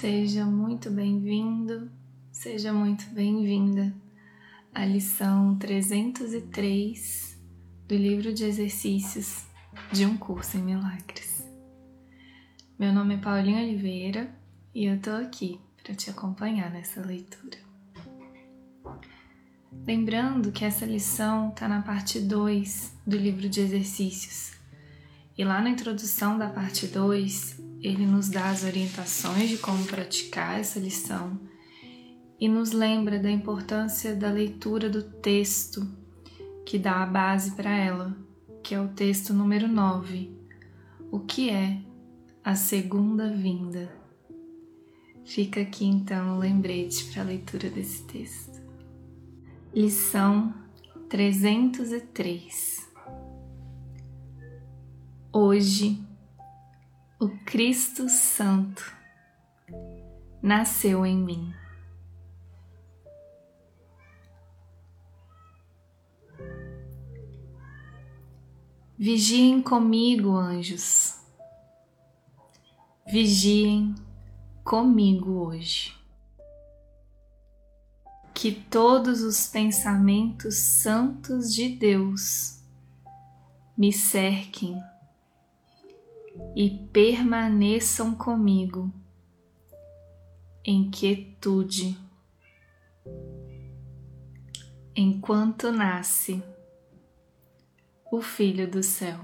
Seja muito bem-vindo, seja muito bem-vinda à lição 303 do livro de exercícios de um curso em milagres. Meu nome é Paulinha Oliveira e eu tô aqui para te acompanhar nessa leitura. Lembrando que essa lição está na parte 2 do livro de exercícios. E lá na introdução da parte 2, ele nos dá as orientações de como praticar essa lição e nos lembra da importância da leitura do texto que dá a base para ela, que é o texto número 9. O que é a segunda vinda? Fica aqui então o lembrete para a leitura desse texto. Lição 303 Hoje o Cristo Santo nasceu em mim. Vigiem comigo, anjos. Vigiem comigo hoje. Que todos os pensamentos santos de Deus me cerquem e permaneçam comigo em quietude, enquanto nasce o Filho do céu.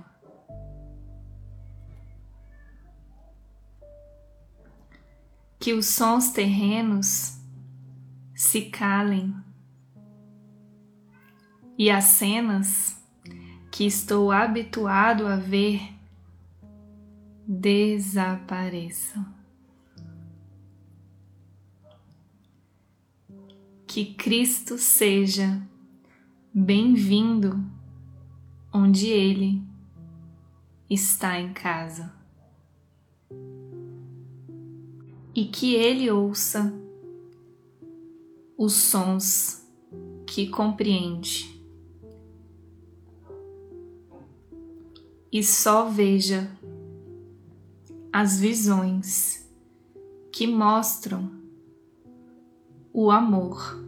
Que os sons terrenos se calem e as cenas que estou habituado a ver desapareçam. Que Cristo seja bem-vindo onde Ele está em casa. E que Ele ouça os sons que compreende. E só veja as visões que mostram o amor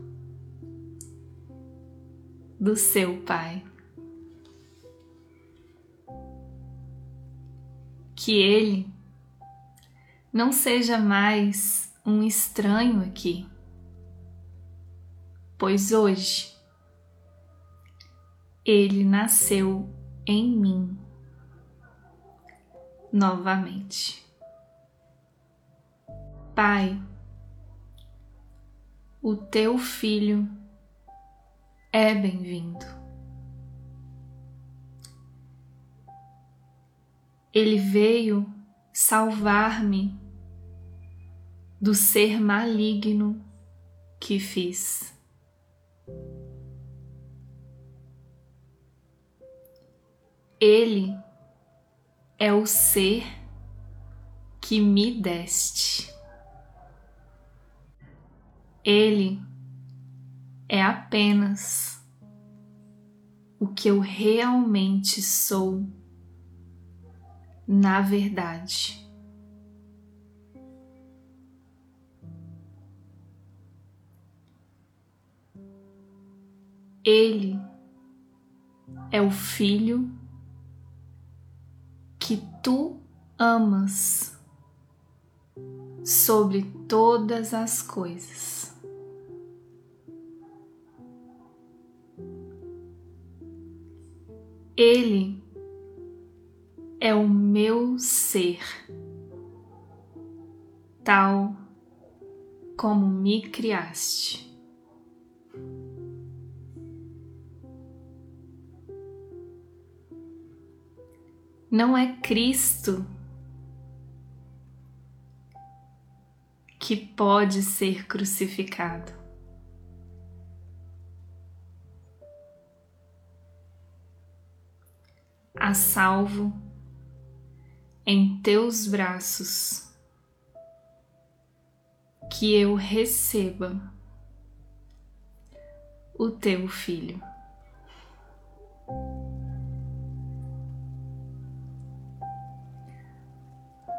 do seu Pai. Que ele não seja mais um estranho aqui, pois hoje ele nasceu em mim novamente. Pai, o teu filho é bem-vindo. Ele veio salvar-me do ser maligno que fiz. Ele é o ser que me deste. Ele é apenas o que eu realmente sou na verdade. Ele é o Filho que tu amas sobre todas as coisas. Ele é o meu ser, tal como me criaste. Não é Cristo que pode ser crucificado. A salvo em teus braços, que eu receba o teu filho.